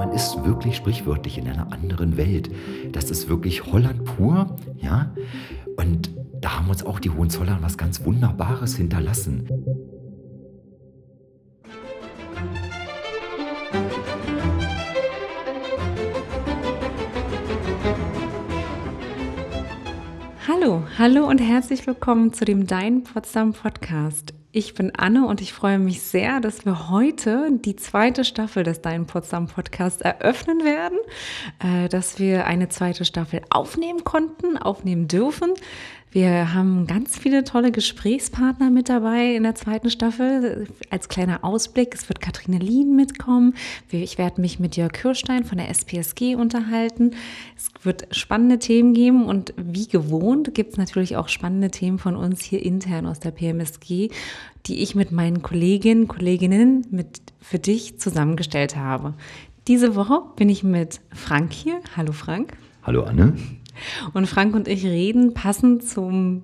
man ist wirklich sprichwörtlich in einer anderen Welt. Das ist wirklich Holland pur, ja. Und da haben uns auch die Hohenzollern was ganz Wunderbares hinterlassen. Hallo, hallo und herzlich willkommen zu dem Dein Potsdam Podcast. Ich bin Anne und ich freue mich sehr, dass wir heute die zweite Staffel des Dein Potsdam Podcast eröffnen werden, äh, dass wir eine zweite Staffel aufnehmen konnten, aufnehmen dürfen. Wir haben ganz viele tolle Gesprächspartner mit dabei in der zweiten Staffel. Als kleiner Ausblick, es wird Kathrine Lien mitkommen. Ich werde mich mit Jörg Kirstein von der SPSG unterhalten. Es wird spannende Themen geben und wie gewohnt gibt es natürlich auch spannende Themen von uns hier intern aus der PMSG, die ich mit meinen Kolleginnen, Kolleginnen mit für dich zusammengestellt habe. Diese Woche bin ich mit Frank hier. Hallo Frank. Hallo Anne. Und Frank und ich reden passend zum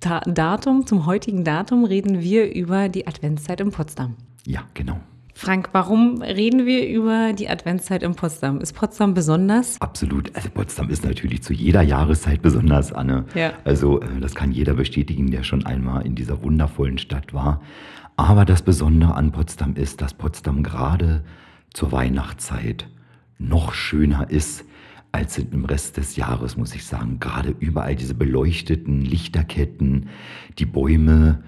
Datum, zum heutigen Datum, reden wir über die Adventszeit in Potsdam. Ja, genau. Frank, warum reden wir über die Adventszeit in Potsdam? Ist Potsdam besonders? Absolut. Also Potsdam ist natürlich zu jeder Jahreszeit besonders, Anne. Ja. Also äh, das kann jeder bestätigen, der schon einmal in dieser wundervollen Stadt war. Aber das Besondere an Potsdam ist, dass Potsdam gerade zur Weihnachtszeit noch schöner ist als im Rest des Jahres, muss ich sagen. Gerade überall diese beleuchteten Lichterketten, die Bäume,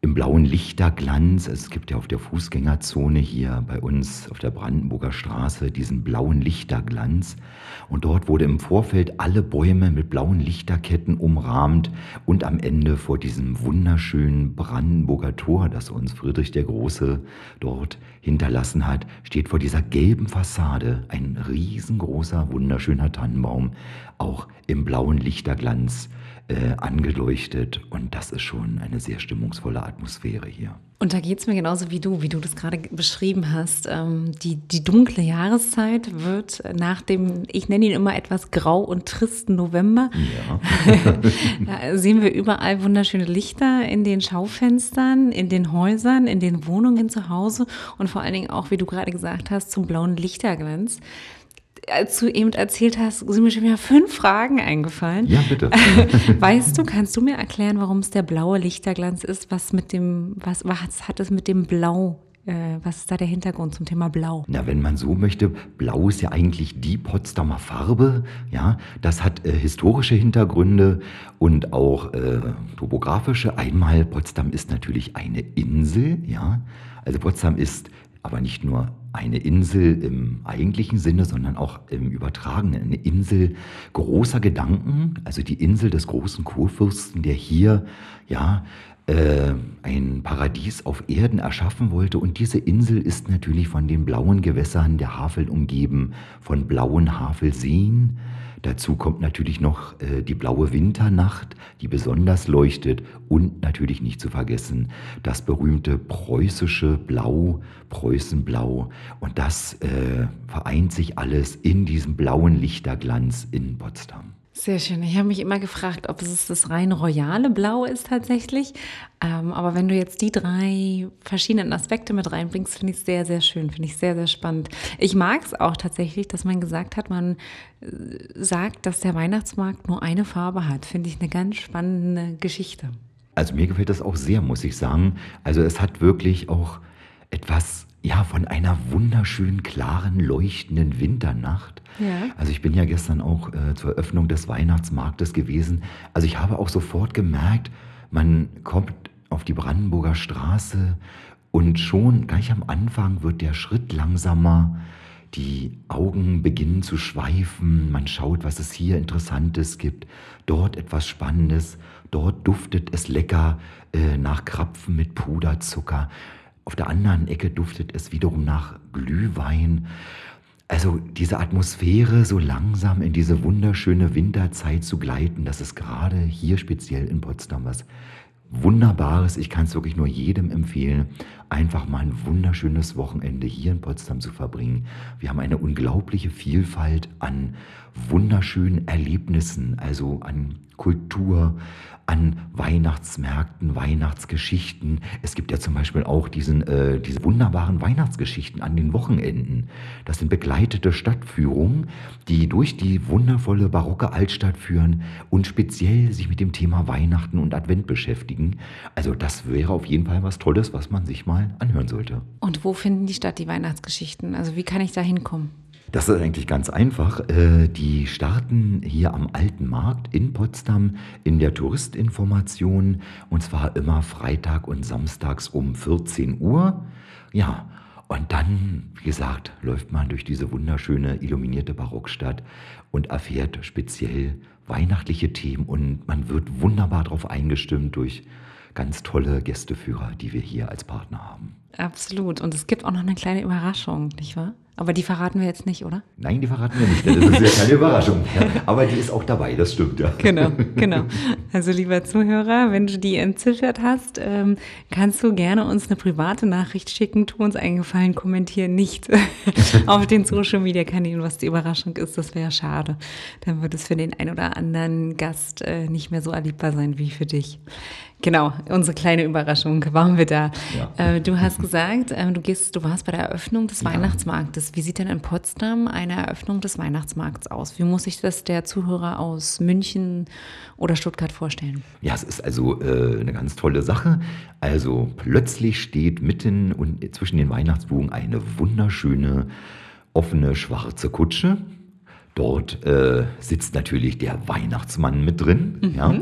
im blauen Lichterglanz. Es gibt ja auf der Fußgängerzone hier bei uns auf der Brandenburger Straße diesen blauen Lichterglanz. Und dort wurde im Vorfeld alle Bäume mit blauen Lichterketten umrahmt und am Ende vor diesem wunderschönen Brandenburger Tor, das uns Friedrich der Große dort hinterlassen hat, steht vor dieser gelben Fassade ein riesengroßer, wunderschöner Tannenbaum, auch im blauen Lichterglanz äh, angeleuchtet und das ist schon eine sehr stimmungsvolle Atmosphäre hier. Und da geht es mir genauso wie du, wie du das gerade beschrieben hast. Ähm, die, die dunkle Jahreszeit wird nach dem, ich nenne ihn immer etwas grau und tristen November. Ja. da sehen wir überall wunderschöne Lichter in den Schaufenstern, in den Häusern, in den Wohnungen zu Hause und vor allen Dingen auch, wie du gerade gesagt hast, zum blauen Lichterglanz als du eben erzählt hast, sind mir schon wieder fünf Fragen eingefallen. Ja, bitte. Weißt du, kannst du mir erklären, warum es der blaue Lichterglanz ist? Was mit dem, was, was hat es mit dem Blau äh, was ist da der Hintergrund zum Thema Blau? Na, wenn man so möchte, Blau ist ja eigentlich die Potsdamer Farbe. Ja, das hat äh, historische Hintergründe und auch äh, topografische. Einmal Potsdam ist natürlich eine Insel. Ja, also Potsdam ist aber nicht nur eine Insel im eigentlichen Sinne, sondern auch im übertragenen. Eine Insel großer Gedanken, also die Insel des großen Kurfürsten, der hier ja äh, ein Paradies auf Erden erschaffen wollte. Und diese Insel ist natürlich von den blauen Gewässern der Havel umgeben, von blauen Havelseen Dazu kommt natürlich noch äh, die blaue Winternacht, die besonders leuchtet und natürlich nicht zu vergessen das berühmte preußische Blau, Preußenblau. Und das äh, vereint sich alles in diesem blauen Lichterglanz in Potsdam. Sehr schön. Ich habe mich immer gefragt, ob es das rein royale Blau ist tatsächlich. Ähm, aber wenn du jetzt die drei verschiedenen Aspekte mit reinbringst, finde ich es sehr, sehr schön, finde ich sehr, sehr spannend. Ich mag es auch tatsächlich, dass man gesagt hat, man äh, sagt, dass der Weihnachtsmarkt nur eine Farbe hat. Finde ich eine ganz spannende Geschichte. Also mir gefällt das auch sehr, muss ich sagen. Also es hat wirklich auch etwas ja, von einer wunderschönen, klaren, leuchtenden Winternacht. Ja. Also ich bin ja gestern auch äh, zur Eröffnung des Weihnachtsmarktes gewesen. Also ich habe auch sofort gemerkt, man kommt auf die Brandenburger Straße und schon gleich am Anfang wird der Schritt langsamer. Die Augen beginnen zu schweifen. Man schaut, was es hier Interessantes gibt. Dort etwas Spannendes. Dort duftet es lecker äh, nach Krapfen mit Puderzucker. Auf der anderen Ecke duftet es wiederum nach Glühwein. Also diese Atmosphäre so langsam in diese wunderschöne Winterzeit zu gleiten, das ist gerade hier speziell in Potsdam was Wunderbares. Ich kann es wirklich nur jedem empfehlen, einfach mal ein wunderschönes Wochenende hier in Potsdam zu verbringen. Wir haben eine unglaubliche Vielfalt an wunderschönen Erlebnissen, also an Kultur, an Weihnachtsmärkten, Weihnachtsgeschichten. Es gibt ja zum Beispiel auch diesen, äh, diese wunderbaren Weihnachtsgeschichten an den Wochenenden. Das sind begleitete Stadtführungen, die durch die wundervolle barocke Altstadt führen und speziell sich mit dem Thema Weihnachten und Advent beschäftigen. Also das wäre auf jeden Fall was Tolles, was man sich mal anhören sollte. Und wo finden die statt, die Weihnachtsgeschichten? Also wie kann ich da hinkommen? Das ist eigentlich ganz einfach. Äh, die starten hier am Alten Markt in Potsdam in der Touristinformation und zwar immer Freitag und Samstags um 14 Uhr. Ja, und dann, wie gesagt, läuft man durch diese wunderschöne illuminierte Barockstadt und erfährt speziell weihnachtliche Themen und man wird wunderbar darauf eingestimmt durch ganz tolle Gästeführer, die wir hier als Partner haben. Absolut. Und es gibt auch noch eine kleine Überraschung, nicht wahr? Aber die verraten wir jetzt nicht, oder? Nein, die verraten wir nicht. Das ist ja keine Überraschung. Ja, aber die ist auch dabei, das stimmt, ja. Genau, genau. Also lieber Zuhörer, wenn du die entziffert hast, ähm, kannst du gerne uns eine private Nachricht schicken. Tu uns einen Gefallen, kommentier nicht auf den Social Media Kanälen, was die Überraschung ist. Das wäre schade. Dann wird es für den ein oder anderen Gast äh, nicht mehr so erlebbar sein wie für dich. Genau, unsere kleine Überraschung waren wir da. Ja. Äh, du hast gesagt, äh, du gehst, du warst bei der Eröffnung des ja. Weihnachtsmarktes. Wie sieht denn in Potsdam eine Eröffnung des Weihnachtsmarkts aus? Wie muss sich das der Zuhörer aus München oder Stuttgart vorstellen? Ja, es ist also äh, eine ganz tolle Sache. Also plötzlich steht mitten und zwischen den Weihnachtsbogen eine wunderschöne offene schwarze Kutsche Dort äh, sitzt natürlich der Weihnachtsmann mit drin. Mhm. Ja.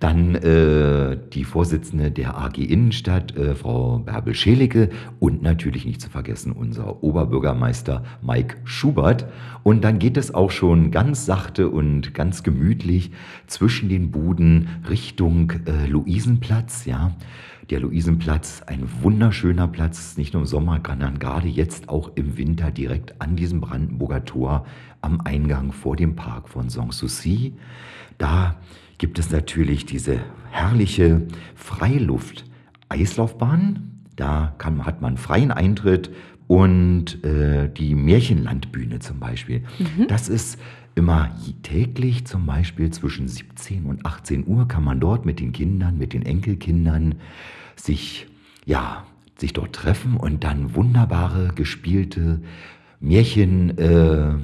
Dann äh, die Vorsitzende der AG Innenstadt, äh, Frau Bärbel Schelicke. Und natürlich nicht zu vergessen unser Oberbürgermeister Mike Schubert. Und dann geht es auch schon ganz sachte und ganz gemütlich zwischen den Buden Richtung äh, Luisenplatz. Ja. Der Luisenplatz, ein wunderschöner Platz, nicht nur im Sommer, sondern gerade jetzt auch im Winter direkt an diesem Brandenburger Tor am Eingang vor dem Park von Sanssouci. Da gibt es natürlich diese herrliche Freiluft-Eislaufbahn. Da kann, hat man freien Eintritt und äh, die Märchenlandbühne zum Beispiel. Mhm. Das ist immer täglich zum Beispiel zwischen 17 und 18 Uhr kann man dort mit den Kindern, mit den Enkelkindern sich, ja, sich dort treffen und dann wunderbare gespielte Märchen äh,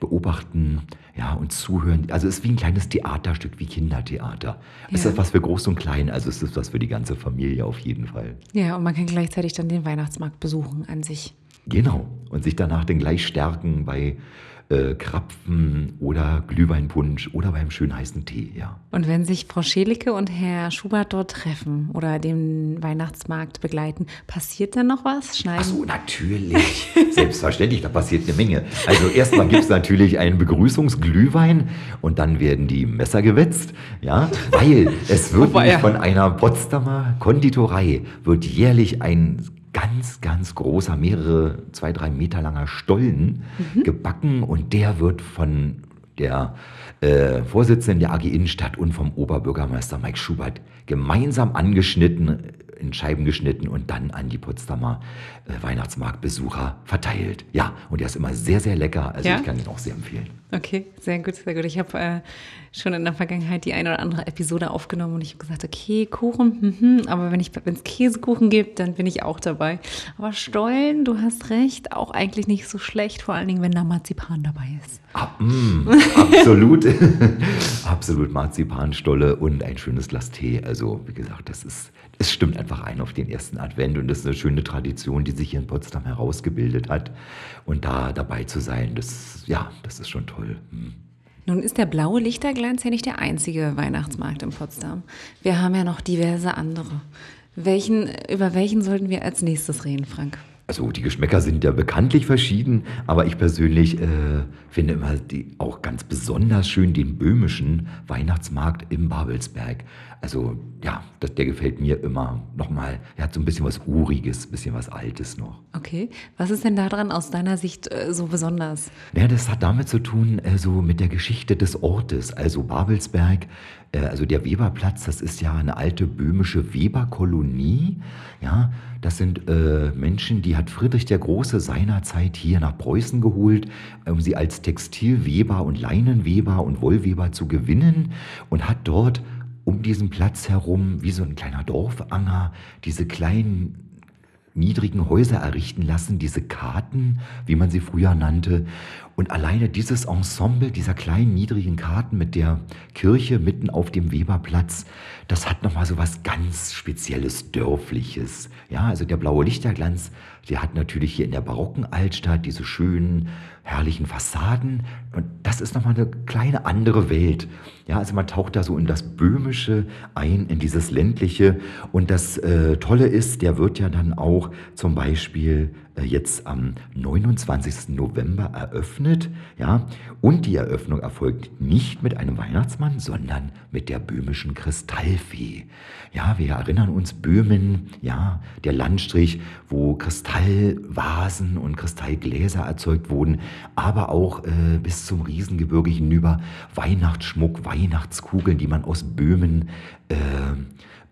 beobachten ja, und zuhören. Also es ist wie ein kleines Theaterstück, wie Kindertheater. Ja. Es ist was für groß und klein, also es ist was für die ganze Familie auf jeden Fall. Ja, und man kann gleichzeitig dann den Weihnachtsmarkt besuchen an sich. Genau. Und sich danach dann gleich stärken bei äh, Krapfen oder Glühweinpunsch oder beim schön heißen Tee, ja. Und wenn sich Frau Schelicke und Herr Schubert dort treffen oder den Weihnachtsmarkt begleiten, passiert dann noch was? Schneiden? Ach so, natürlich. Selbstverständlich, da passiert eine Menge. Also erstmal gibt es natürlich einen Begrüßungsglühwein und dann werden die Messer gewetzt, ja, weil es wird Wobei, ja. von einer Potsdamer Konditorei wird jährlich ein ganz, ganz großer, mehrere, zwei, drei Meter langer Stollen mhm. gebacken und der wird von der äh, Vorsitzenden der AG Innenstadt und vom Oberbürgermeister Mike Schubert gemeinsam angeschnitten, in Scheiben geschnitten und dann an die Potsdamer äh, Weihnachtsmarktbesucher verteilt. Ja, und der ist immer sehr, sehr lecker. Also ja? ich kann ihn auch sehr empfehlen. Okay, sehr gut, sehr gut. Ich habe äh, schon in der Vergangenheit die eine oder andere Episode aufgenommen und ich habe gesagt, okay, Kuchen, mh, aber wenn es Käsekuchen gibt, dann bin ich auch dabei. Aber Stollen, du hast recht, auch eigentlich nicht so schlecht, vor allen Dingen, wenn da Marzipan dabei ist. Ah, mh, absolut, absolut Marzipanstolle und ein schönes Glas Tee. Also wie gesagt, das ist, es stimmt einfach ein auf den ersten Advent und das ist eine schöne Tradition, die sich hier in Potsdam herausgebildet hat. Und da dabei zu sein, das, ja, das ist schon toll. Hm. Nun ist der blaue Lichterglanz ja nicht der einzige Weihnachtsmarkt in Potsdam. Wir haben ja noch diverse andere. Welchen, über welchen sollten wir als nächstes reden, Frank? Also die Geschmäcker sind ja bekanntlich verschieden, aber ich persönlich äh, finde immer die, auch ganz besonders schön den böhmischen Weihnachtsmarkt im Babelsberg. Also ja, das, der gefällt mir immer nochmal. Er hat so ein bisschen was Uriges, ein bisschen was Altes noch. Okay, was ist denn daran aus deiner Sicht äh, so besonders? Ja, das hat damit zu tun, äh, so mit der Geschichte des Ortes. Also Babelsberg, äh, also der Weberplatz, das ist ja eine alte böhmische Weberkolonie. Ja, das sind äh, Menschen, die hat Friedrich der Große seinerzeit hier nach Preußen geholt, um sie als Textilweber und Leinenweber und Wollweber zu gewinnen und hat dort um diesen Platz herum, wie so ein kleiner Dorfanger, diese kleinen niedrigen Häuser errichten lassen, diese Karten, wie man sie früher nannte. Und alleine dieses Ensemble dieser kleinen niedrigen Karten mit der Kirche mitten auf dem Weberplatz, das hat nochmal so was ganz Spezielles, Dörfliches. Ja, also der blaue Lichterglanz, der hat natürlich hier in der barocken Altstadt diese schönen, herrlichen Fassaden. Und das ist nochmal eine kleine andere Welt. Ja, also man taucht da so in das Böhmische ein, in dieses ländliche. Und das äh, Tolle ist, der wird ja dann auch zum Beispiel jetzt am 29. November eröffnet. Ja? Und die Eröffnung erfolgt nicht mit einem Weihnachtsmann, sondern mit der böhmischen Kristallfee. Ja, wir erinnern uns Böhmen, ja, der Landstrich, wo Kristallvasen und Kristallgläser erzeugt wurden, aber auch äh, bis zum Riesengebirge hinüber Weihnachtsschmuck, Weihnachtskugeln, die man aus Böhmen äh,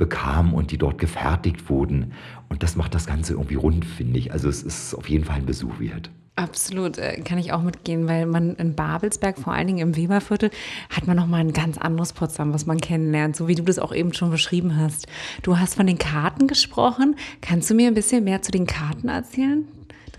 bekam und die dort gefertigt wurden. Und das macht das Ganze irgendwie rund, finde ich. Also es ist auf jeden Fall ein Besuch wert. Absolut, äh, kann ich auch mitgehen, weil man in Babelsberg, vor allen Dingen im Weberviertel, hat man nochmal ein ganz anderes Potsdam, was man kennenlernt, so wie du das auch eben schon beschrieben hast. Du hast von den Karten gesprochen. Kannst du mir ein bisschen mehr zu den Karten erzählen?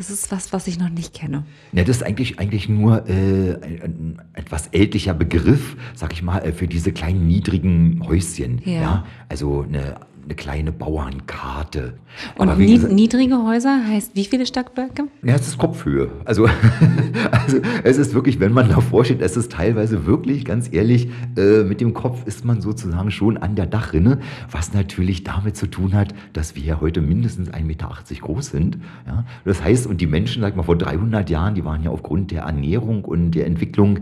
Das ist was, was ich noch nicht kenne. Ja, das ist eigentlich, eigentlich nur äh, ein, ein, etwas ältlicher Begriff, sag ich mal, äh, für diese kleinen niedrigen Häuschen. Ja. ja? Also eine eine kleine Bauernkarte. Und gesagt, niedrige Häuser heißt wie viele Stockwerke? Ja, es ist Kopfhöhe. Also, also es ist wirklich, wenn man davor steht, es ist teilweise wirklich, ganz ehrlich, äh, mit dem Kopf ist man sozusagen schon an der Dachrinne, was natürlich damit zu tun hat, dass wir ja heute mindestens 1,80 Meter groß sind. Ja? Das heißt, und die Menschen, sag mal, vor 300 Jahren, die waren ja aufgrund der Ernährung und der Entwicklung,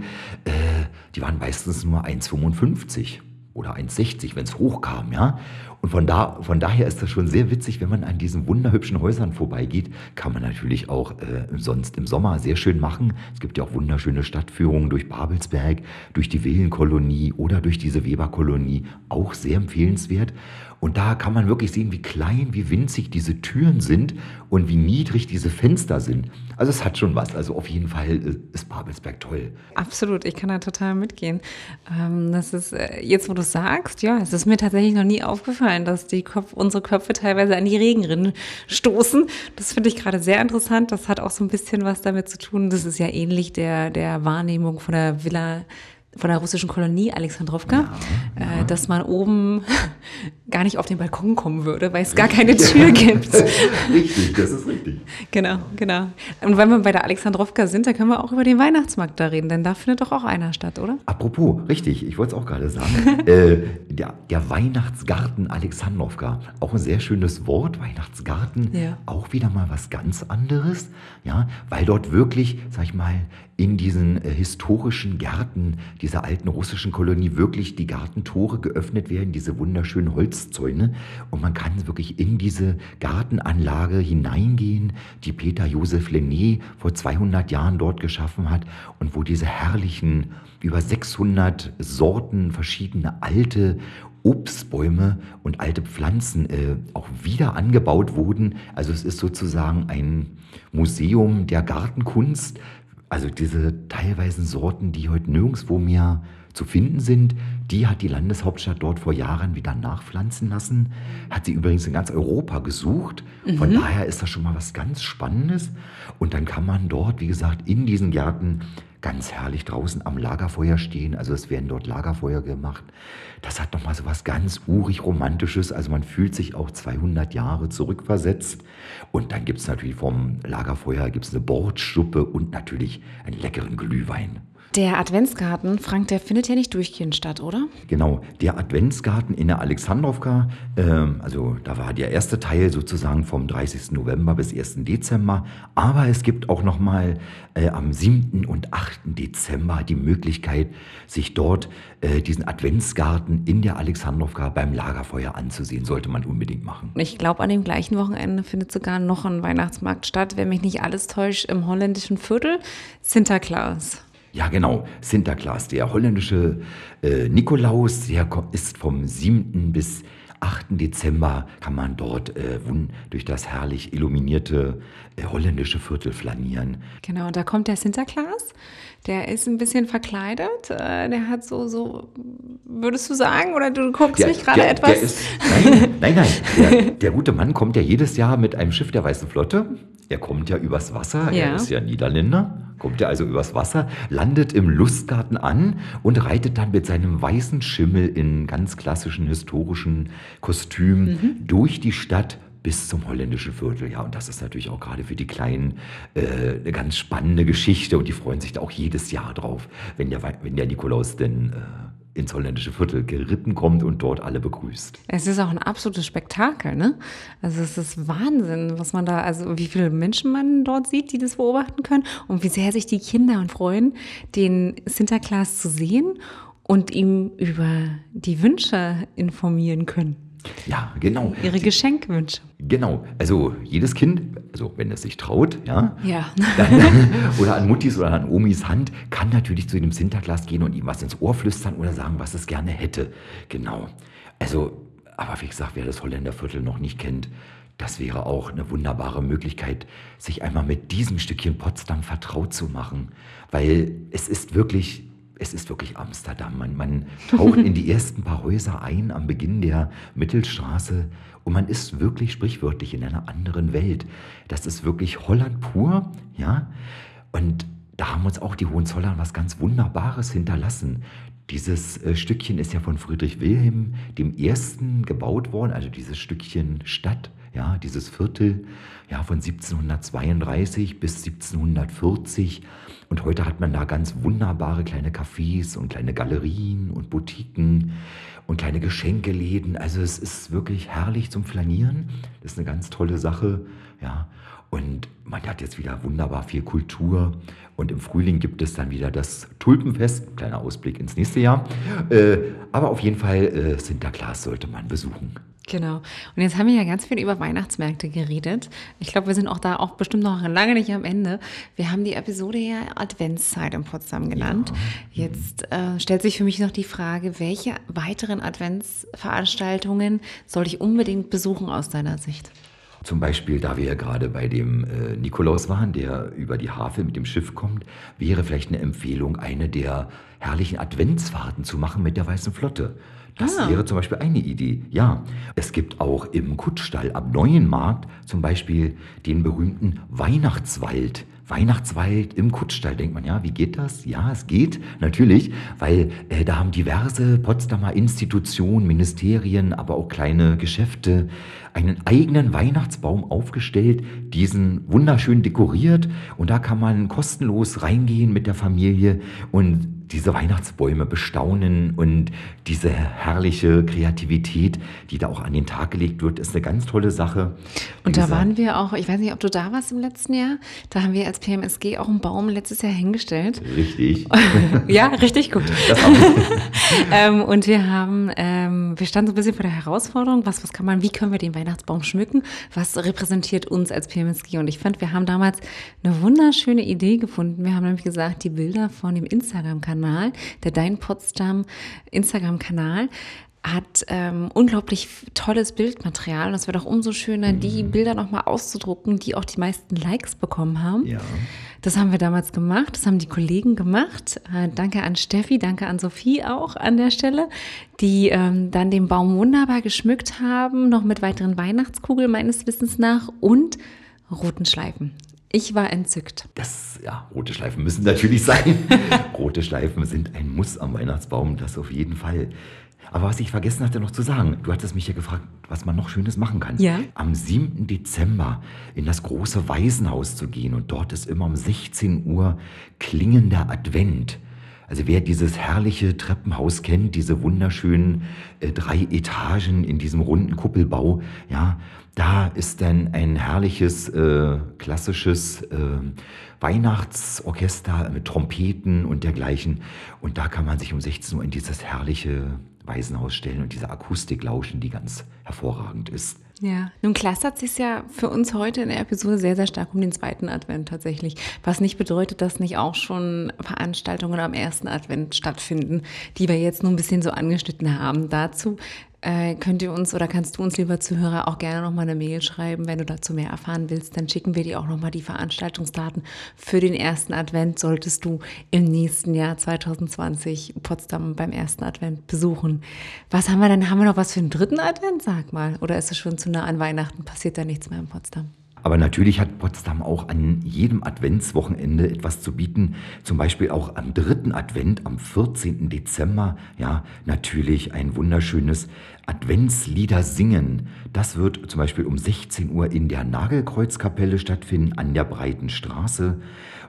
äh, die waren meistens nur 1,55 oder 1,60, wenn es hochkam, ja. Und von, da, von daher ist das schon sehr witzig, wenn man an diesen wunderhübschen Häusern vorbeigeht, kann man natürlich auch äh, sonst im Sommer sehr schön machen. Es gibt ja auch wunderschöne Stadtführungen durch Babelsberg, durch die Villenkolonie oder durch diese Weberkolonie, auch sehr empfehlenswert. Und da kann man wirklich sehen, wie klein, wie winzig diese Türen sind und wie niedrig diese Fenster sind. Also es hat schon was. Also auf jeden Fall ist Babelsberg toll. Absolut, ich kann da total mitgehen. Ähm, das ist äh, jetzt, wo du sagst, ja, es ist mir tatsächlich noch nie aufgefallen, dass die Kopf, unsere Köpfe teilweise an die Regenrinnen stoßen. Das finde ich gerade sehr interessant. Das hat auch so ein bisschen was damit zu tun. Das ist ja ähnlich der, der Wahrnehmung von der Villa von der russischen Kolonie Alexandrowka, ja, ja. Äh, dass man oben gar nicht auf den Balkon kommen würde, weil es gar keine Tür gibt. richtig, das ist richtig. Genau, genau. Und wenn wir bei der Alexandrowka sind, da können wir auch über den Weihnachtsmarkt da reden, denn da findet doch auch einer statt, oder? Apropos, richtig, ich wollte es auch gerade sagen. äh, der, der, Weihnachtsgarten Alexandrowka, auch ein sehr schönes Wort, Weihnachtsgarten, ja. auch wieder mal was ganz anderes, ja, weil dort wirklich, sag ich mal, in diesen äh, historischen Gärten dieser alten russischen Kolonie wirklich die Gartentore geöffnet werden, diese wunderschönen Holzzäune. Und man kann wirklich in diese Gartenanlage hineingehen, die Peter Josef Lenné vor 200 Jahren dort geschaffen hat und wo diese herrlichen, über 600 Sorten verschiedene alte Obstbäume und alte Pflanzen äh, auch wieder angebaut wurden. Also es ist sozusagen ein Museum der Gartenkunst, also diese teilweise Sorten, die heute nirgendwo mehr zu finden sind, die hat die Landeshauptstadt dort vor Jahren wieder nachpflanzen lassen. Hat sie übrigens in ganz Europa gesucht. Von mhm. daher ist das schon mal was ganz Spannendes. Und dann kann man dort, wie gesagt, in diesen Gärten ganz herrlich draußen am Lagerfeuer stehen. Also es werden dort Lagerfeuer gemacht. Das hat nochmal so was ganz urig Romantisches. Also man fühlt sich auch 200 Jahre zurückversetzt. Und dann gibt es natürlich vom Lagerfeuer gibt's eine Bordsuppe und natürlich einen leckeren Glühwein. Der Adventsgarten, Frank, der findet ja nicht durchgehend statt, oder? Genau, der Adventsgarten in der Alexandrowka, äh, also da war der erste Teil sozusagen vom 30. November bis 1. Dezember, aber es gibt auch nochmal äh, am 7. und 8. Dezember die Möglichkeit, sich dort äh, diesen Adventsgarten in der Alexandrowka beim Lagerfeuer anzusehen, sollte man unbedingt machen. Ich glaube, an dem gleichen Wochenende findet sogar noch ein Weihnachtsmarkt statt, wenn mich nicht alles täuscht, im holländischen Viertel, Sinterklaas. Ja, genau. Sinterklaas, der holländische äh, Nikolaus, der ist vom 7. bis 8. Dezember kann man dort äh, durch das herrlich illuminierte äh, holländische Viertel flanieren. Genau, und da kommt der Sinterklaas. Der ist ein bisschen verkleidet. Äh, der hat so, so, würdest du sagen, oder du guckst der, mich gerade etwas. Der ist, nein, nein, nein. Der, der, gute Mann kommt ja jedes Jahr mit einem Schiff der Weißen Flotte. Er kommt ja übers Wasser. Ja. Er ist ja Niederländer. Kommt er also übers Wasser, landet im Lustgarten an und reitet dann mit seinem weißen Schimmel in ganz klassischen historischen Kostüm mhm. durch die Stadt bis zum holländischen Viertel. Ja, und das ist natürlich auch gerade für die Kleinen äh, eine ganz spannende Geschichte und die freuen sich da auch jedes Jahr drauf, wenn der, wenn der Nikolaus denn äh, ins holländische Viertel geritten kommt und dort alle begrüßt. Es ist auch ein absolutes Spektakel, ne? Also es ist Wahnsinn, was man da, also wie viele Menschen man dort sieht, die das beobachten können und wie sehr sich die Kinder freuen, den Sinterklaas zu sehen und ihm über die Wünsche informieren können. Ja, genau. Ihre Geschenkwünsche. Genau. Also jedes Kind, also wenn es sich traut, ja, ja. Dann, oder an Muttis oder an Omis Hand, kann natürlich zu dem Sinterklaas gehen und ihm was ins Ohr flüstern oder sagen, was es gerne hätte. Genau. Also, aber wie gesagt, wer das Holländerviertel noch nicht kennt, das wäre auch eine wunderbare Möglichkeit, sich einmal mit diesem Stückchen Potsdam vertraut zu machen, weil es ist wirklich es ist wirklich Amsterdam. Man, man taucht in die ersten paar Häuser ein am Beginn der Mittelstraße und man ist wirklich sprichwörtlich in einer anderen Welt. Das ist wirklich Holland pur, ja. Und da haben uns auch die Hohenzollern was ganz Wunderbares hinterlassen. Dieses äh, Stückchen ist ja von Friedrich Wilhelm dem Ersten gebaut worden, also dieses Stückchen Stadt, ja, dieses Viertel, ja, von 1732 bis 1740. Und heute hat man da ganz wunderbare kleine Cafés und kleine Galerien und Boutiquen und kleine Geschenkeläden. Also es ist wirklich herrlich zum Flanieren. Das ist eine ganz tolle Sache, ja. Und man hat jetzt wieder wunderbar viel Kultur. Und im Frühling gibt es dann wieder das Tulpenfest. Kleiner Ausblick ins nächste Jahr. Äh, aber auf jeden Fall äh, Sinterklaas sollte man besuchen. Genau. Und jetzt haben wir ja ganz viel über Weihnachtsmärkte geredet. Ich glaube, wir sind auch da auch bestimmt noch lange nicht am Ende. Wir haben die Episode ja Adventszeit in Potsdam genannt. Ja. Jetzt äh, stellt sich für mich noch die Frage, welche weiteren Adventsveranstaltungen soll ich unbedingt besuchen aus deiner Sicht? Zum Beispiel, da wir ja gerade bei dem äh, Nikolaus waren, der über die Havel mit dem Schiff kommt, wäre vielleicht eine Empfehlung, eine der herrlichen Adventsfahrten zu machen mit der Weißen Flotte. Das ah. wäre zum Beispiel eine Idee. Ja, es gibt auch im Kutschstall am Neuen Markt zum Beispiel den berühmten Weihnachtswald. Weihnachtswald im Kutschstall, denkt man, ja, wie geht das? Ja, es geht, natürlich, weil äh, da haben diverse Potsdamer Institutionen, Ministerien, aber auch kleine Geschäfte einen eigenen Weihnachtsbaum aufgestellt, diesen wunderschön dekoriert und da kann man kostenlos reingehen mit der Familie und diese Weihnachtsbäume bestaunen und diese herrliche Kreativität, die da auch an den Tag gelegt wird, ist eine ganz tolle Sache. Und da waren wir auch, ich weiß nicht, ob du da warst im letzten Jahr, da haben wir als PMSG auch einen Baum letztes Jahr hingestellt. Richtig. ja, richtig gut. ähm, und wir haben, ähm, wir standen so ein bisschen vor der Herausforderung, was, was kann man, wie können wir den Weihnachtsbaum schmücken? Was repräsentiert uns als PMSG? Und ich fand, wir haben damals eine wunderschöne Idee gefunden. Wir haben nämlich gesagt, die Bilder von dem Instagram-Kanal Kanal, der Dein Potsdam Instagram-Kanal, hat ähm, unglaublich tolles Bildmaterial. Und es wird auch umso schöner, mhm. die Bilder nochmal auszudrucken, die auch die meisten Likes bekommen haben. Ja. Das haben wir damals gemacht, das haben die Kollegen gemacht. Äh, danke an Steffi, danke an Sophie auch an der Stelle, die ähm, dann den Baum wunderbar geschmückt haben, noch mit weiteren Weihnachtskugeln meines Wissens nach und roten Schleifen. Ich war entzückt. Das, ja, rote Schleifen müssen natürlich sein. rote Schleifen sind ein Muss am Weihnachtsbaum, das auf jeden Fall. Aber was ich vergessen hatte noch zu sagen, du hattest mich ja gefragt, was man noch Schönes machen kann. Ja. Am 7. Dezember in das große Waisenhaus zu gehen und dort ist immer um 16 Uhr klingender Advent. Also wer dieses herrliche Treppenhaus kennt, diese wunderschönen äh, drei Etagen in diesem runden Kuppelbau, ja, da ist dann ein herrliches, äh, klassisches äh, Weihnachtsorchester mit Trompeten und dergleichen. Und da kann man sich um 16 Uhr in dieses herrliche Waisenhaus stellen und diese Akustik lauschen, die ganz hervorragend ist. Ja, nun clustert sich ja für uns heute in der Episode sehr, sehr stark um den zweiten Advent tatsächlich. Was nicht bedeutet, dass nicht auch schon Veranstaltungen am ersten Advent stattfinden, die wir jetzt nur ein bisschen so angeschnitten haben. Dazu äh, könnt ihr uns oder kannst du uns, lieber Zuhörer, auch gerne nochmal eine Mail schreiben, wenn du dazu mehr erfahren willst. Dann schicken wir dir auch nochmal die Veranstaltungsdaten für den ersten Advent, solltest du im nächsten Jahr 2020 Potsdam beim ersten Advent besuchen. Was haben wir dann? Haben wir noch was für den dritten Advent, sag mal? Oder ist es schon zu nah an Weihnachten? Passiert da nichts mehr in Potsdam? Aber natürlich hat Potsdam auch an jedem Adventswochenende etwas zu bieten. Zum Beispiel auch am dritten Advent, am 14. Dezember. Ja, natürlich ein wunderschönes Adventslieder singen. Das wird zum Beispiel um 16 Uhr in der Nagelkreuzkapelle stattfinden, an der Breiten Straße.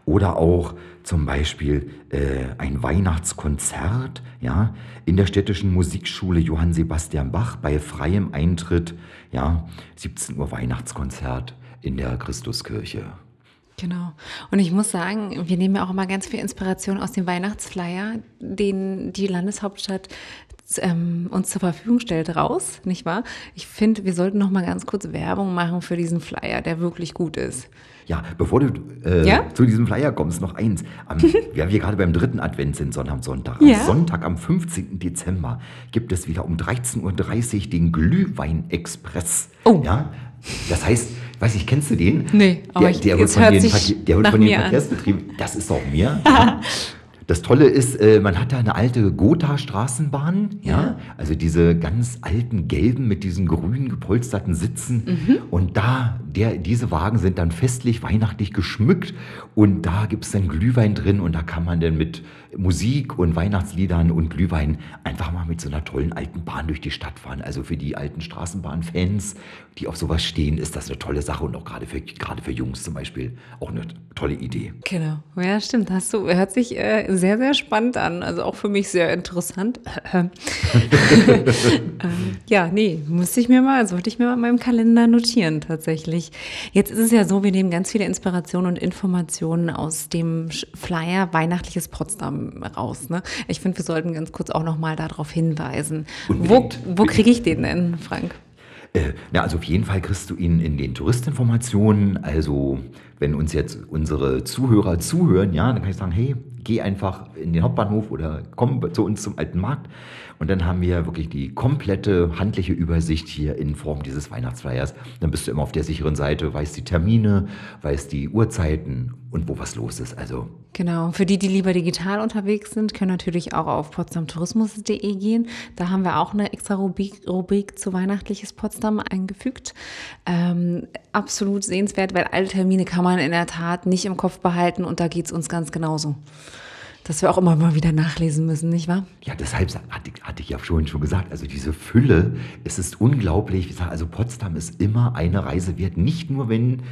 Oder auch zum Beispiel äh, ein Weihnachtskonzert ja, in der städtischen Musikschule Johann Sebastian Bach bei freiem Eintritt. Ja, 17 Uhr Weihnachtskonzert in der Christuskirche. Genau. Und ich muss sagen, wir nehmen ja auch immer ganz viel Inspiration aus dem Weihnachtsflyer, den die Landeshauptstadt ähm, uns zur Verfügung stellt, raus, nicht wahr? Ich finde, wir sollten noch mal ganz kurz Werbung machen für diesen Flyer, der wirklich gut ist. Ja, bevor du äh, ja? zu diesem Flyer kommst, noch eins. Am, wir haben hier gerade beim dritten Advent sind, Sonntag am Sonntag. Am ja? Sonntag, am 15. Dezember, gibt es wieder um 13.30 Uhr den Glühwein-Express. Oh. Ja, das heißt, weiß ich, kennst du den? Nee, aber der, der wird von den, der wird von den Verkehrsbetrieben, das ist auch mir. Das Tolle ist, äh, man hat da eine alte Gotha-Straßenbahn, ja? also diese ganz alten gelben mit diesen grünen gepolsterten Sitzen. Mhm. Und da, der, diese Wagen sind dann festlich weihnachtlich geschmückt und da gibt es dann Glühwein drin und da kann man dann mit Musik und Weihnachtsliedern und Glühwein einfach mal mit so einer tollen alten Bahn durch die Stadt fahren. Also für die alten Straßenbahnfans, die auf sowas stehen, ist das eine tolle Sache und auch gerade für, gerade für Jungs zum Beispiel auch eine tolle Idee. Genau, ja stimmt. Hast du, hört sich äh, sehr, sehr spannend an. Also auch für mich sehr interessant. ähm, ja, nee, musste ich mir mal, sollte ich mir mal in meinem Kalender notieren tatsächlich. Jetzt ist es ja so, wir nehmen ganz viele Inspirationen und Informationen aus dem Flyer Weihnachtliches Potsdam raus. Ne? Ich finde, wir sollten ganz kurz auch noch mal darauf hinweisen. Wo, wo kriege ich den denn, Frank? Äh, na, also auf jeden Fall kriegst du ihn in den Touristinformationen. Also wenn uns jetzt unsere Zuhörer zuhören, ja, dann kann ich sagen, hey, geh einfach in den Hauptbahnhof oder komm zu uns zum alten Markt. Und dann haben wir wirklich die komplette handliche Übersicht hier in Form dieses Weihnachtsflyers. Dann bist du immer auf der sicheren Seite, weißt die Termine, weißt die Uhrzeiten und wo was los ist. Also genau. Für die, die lieber digital unterwegs sind, können natürlich auch auf potsdamtourismus.de gehen. Da haben wir auch eine extra Rubrik, Rubrik zu weihnachtliches Potsdam eingefügt. Ähm, absolut sehenswert, weil alle Termine kann man in der Tat nicht im Kopf behalten und da geht es uns ganz genauso dass wir auch immer mal wieder nachlesen müssen, nicht wahr? Ja, deshalb hatte, hatte ich ja vorhin schon gesagt, also diese Fülle, es ist unglaublich. Ich sage, also Potsdam ist immer eine Reise wert, nicht nur wenn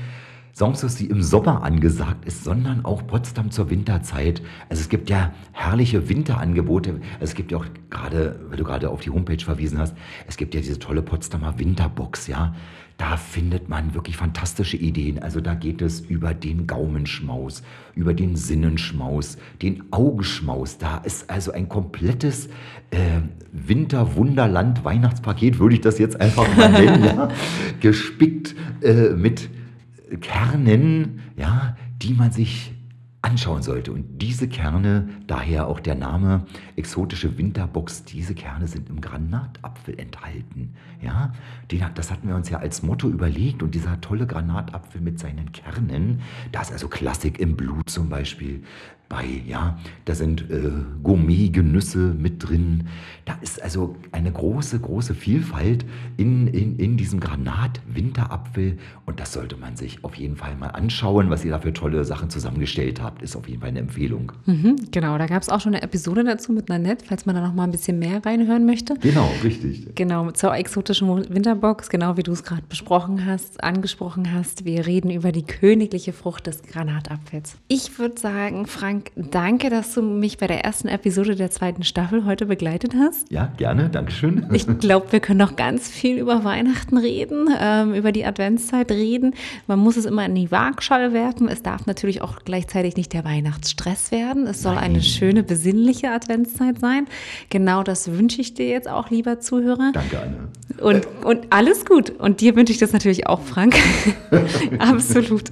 die im Sommer angesagt ist, sondern auch Potsdam zur Winterzeit. Also es gibt ja herrliche Winterangebote. Es gibt ja auch gerade, weil du gerade auf die Homepage verwiesen hast, es gibt ja diese tolle Potsdamer Winterbox, ja. Da findet man wirklich fantastische Ideen. Also da geht es über den Gaumenschmaus, über den Sinnenschmaus, den Augenschmaus. Da ist also ein komplettes äh, Winterwunderland-Weihnachtspaket, würde ich das jetzt einfach mal nennen, ja, gespickt äh, mit Kernen, ja, die man sich anschauen sollte. Und diese Kerne, daher auch der Name exotische Winterbox, diese Kerne sind im Granatapfel enthalten. Ja, Den, das hatten wir uns ja als Motto überlegt und dieser tolle Granatapfel mit seinen Kernen, da ist also Klassik im Blut zum Beispiel bei, ja, da sind äh, Gourmet-Genüsse mit drin. Da ist also eine große, große Vielfalt in, in, in diesem Granat-Winterapfel und das sollte man sich auf jeden Fall mal anschauen, was ihr da für tolle Sachen zusammengestellt habt, ist auf jeden Fall eine Empfehlung. Mhm, genau, da gab es auch schon eine Episode dazu mit Nanette, falls man da noch mal ein bisschen mehr reinhören möchte. Genau, richtig. Genau, zur exotischen Winterbox, genau wie du es gerade besprochen hast, angesprochen hast. Wir reden über die königliche Frucht des Granatapfels. Ich würde sagen, Frank, Frank, danke, dass du mich bei der ersten Episode der zweiten Staffel heute begleitet hast. Ja, gerne, Dankeschön. Ich glaube, wir können noch ganz viel über Weihnachten reden, ähm, über die Adventszeit reden. Man muss es immer in die Waagschale werfen. Es darf natürlich auch gleichzeitig nicht der Weihnachtsstress werden. Es soll Nein. eine schöne, besinnliche Adventszeit sein. Genau das wünsche ich dir jetzt auch, lieber Zuhörer. Danke, Anne. Und, und alles gut. Und dir wünsche ich das natürlich auch, Frank. Absolut.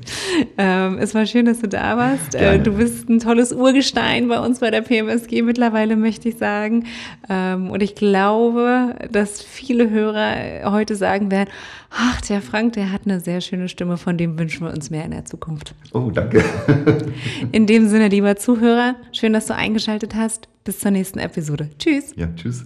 Ähm, es war schön, dass du da warst. Äh, du bist ein toller tolles Urgestein bei uns bei der PMSG mittlerweile, möchte ich sagen. Ähm, und ich glaube, dass viele Hörer heute sagen werden, ach, der Frank, der hat eine sehr schöne Stimme, von dem wünschen wir uns mehr in der Zukunft. Oh, danke. In dem Sinne, lieber Zuhörer, schön, dass du eingeschaltet hast. Bis zur nächsten Episode. Tschüss. Ja, tschüss.